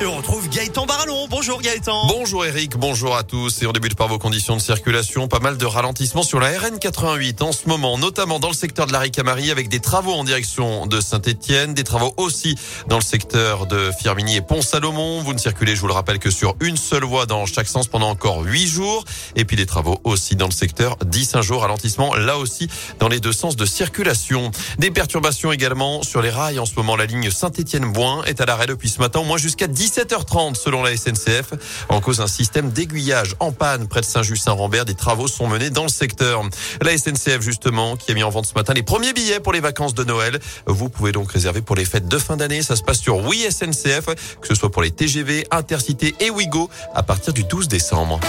Et on retrouve Gaëtan Barallon. Bonjour Gaëtan. Bonjour Eric, bonjour à tous. Et on débute par vos conditions de circulation. Pas mal de ralentissements sur la RN88 en ce moment, notamment dans le secteur de la Ricamarie avec des travaux en direction de Saint-Etienne, des travaux aussi dans le secteur de Firminy et Pont-Salomon. Vous ne circulez, je vous le rappelle, que sur une seule voie dans chaque sens pendant encore huit jours. Et puis des travaux aussi dans le secteur 10 jours. Ralentissement là aussi dans les deux sens de circulation. Des perturbations également sur les rails. En ce moment, la ligne Saint-Etienne-Boin est à l'arrêt depuis ce matin, au moins jusqu'à 10 17h30 selon la SNCF. En cause un système d'aiguillage en panne près de Saint-Just-Saint-Rambert. Des travaux sont menés dans le secteur. La SNCF justement qui a mis en vente ce matin les premiers billets pour les vacances de Noël. Vous pouvez donc réserver pour les fêtes de fin d'année. Ça se passe sur Oui SNCF, que ce soit pour les TGV, Intercité et Ouigo à partir du 12 décembre.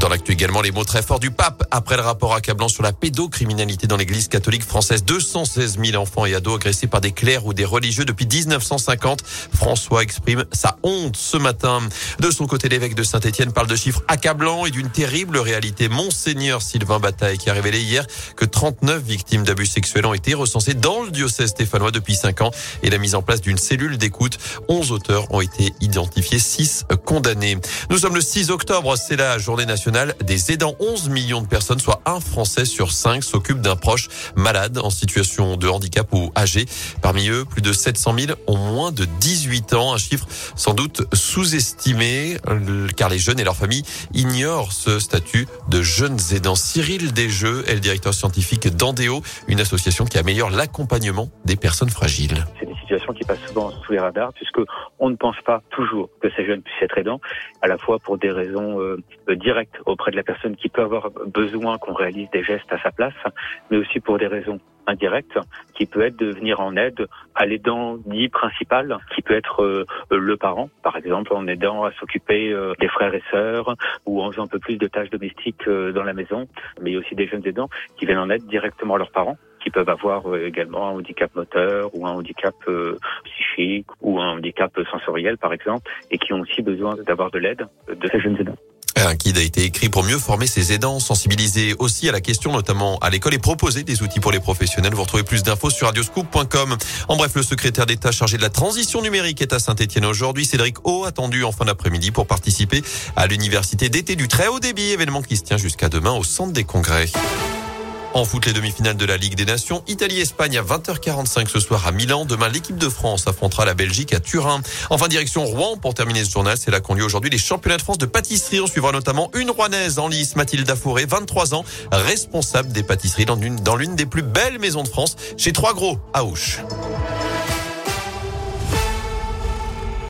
Dans l'actu également, les mots très forts du pape après le rapport accablant sur la pédocriminalité dans l'église catholique française. 216 000 enfants et ados agressés par des clercs ou des religieux depuis 1950. François exprime sa honte ce matin. De son côté, l'évêque de Saint-Etienne parle de chiffres accablants et d'une terrible réalité. Monseigneur Sylvain Bataille qui a révélé hier que 39 victimes d'abus sexuels ont été recensées dans le diocèse stéphanois depuis 5 ans et la mise en place d'une cellule d'écoute. 11 auteurs ont été identifiés, 6 condamnés. Nous sommes le 6 octobre, c'est la journée nationale des aidants. 11 millions de personnes, soit un Français sur cinq, s'occupent d'un proche malade en situation de handicap ou âgé. Parmi eux, plus de 700 000 ont moins de 18 ans, un chiffre sans doute sous-estimé car les jeunes et leurs familles ignorent ce statut de jeunes aidants. Cyril Desjeux est le directeur scientifique d'Andéo, une association qui améliore l'accompagnement des personnes fragiles situation qui passe souvent sous les radars, puisque on ne pense pas toujours que ces jeunes puissent être aidants, à la fois pour des raisons euh, directes auprès de la personne qui peut avoir besoin qu'on réalise des gestes à sa place, mais aussi pour des raisons indirectes, qui peut être de venir en aide à l'aidant dit principal, qui peut être euh, le parent, par exemple, en aidant à s'occuper euh, des frères et sœurs, ou en faisant un peu plus de tâches domestiques dans la maison, mais aussi des jeunes aidants qui viennent en aide directement à leurs parents peuvent avoir euh, également un handicap moteur ou un handicap euh, psychique ou un handicap sensoriel par exemple et qui ont aussi besoin d'avoir de l'aide de ces jeunes aidants. Un guide a été écrit pour mieux former ses aidants, sensibiliser aussi à la question, notamment à l'école, et proposer des outils pour les professionnels. Vous retrouvez plus d'infos sur radioscoop.com. En bref, le secrétaire d'État chargé de la transition numérique est à Saint-Etienne aujourd'hui. Cédric O, attendu en fin d'après-midi pour participer à l'université d'été du très haut débit, événement qui se tient jusqu'à demain au centre des congrès. En foot, les demi-finales de la Ligue des Nations. Italie-Espagne à 20h45 ce soir à Milan. Demain, l'équipe de France affrontera la Belgique à Turin. Enfin, direction Rouen pour terminer ce journal. C'est là qu'on lieu aujourd'hui les championnats de France de pâtisserie. On suivra notamment une Rouennaise en lice, Mathilde Fouré, 23 ans, responsable des pâtisseries dans l'une, dans l'une des plus belles maisons de France, chez Trois Gros, à Auch.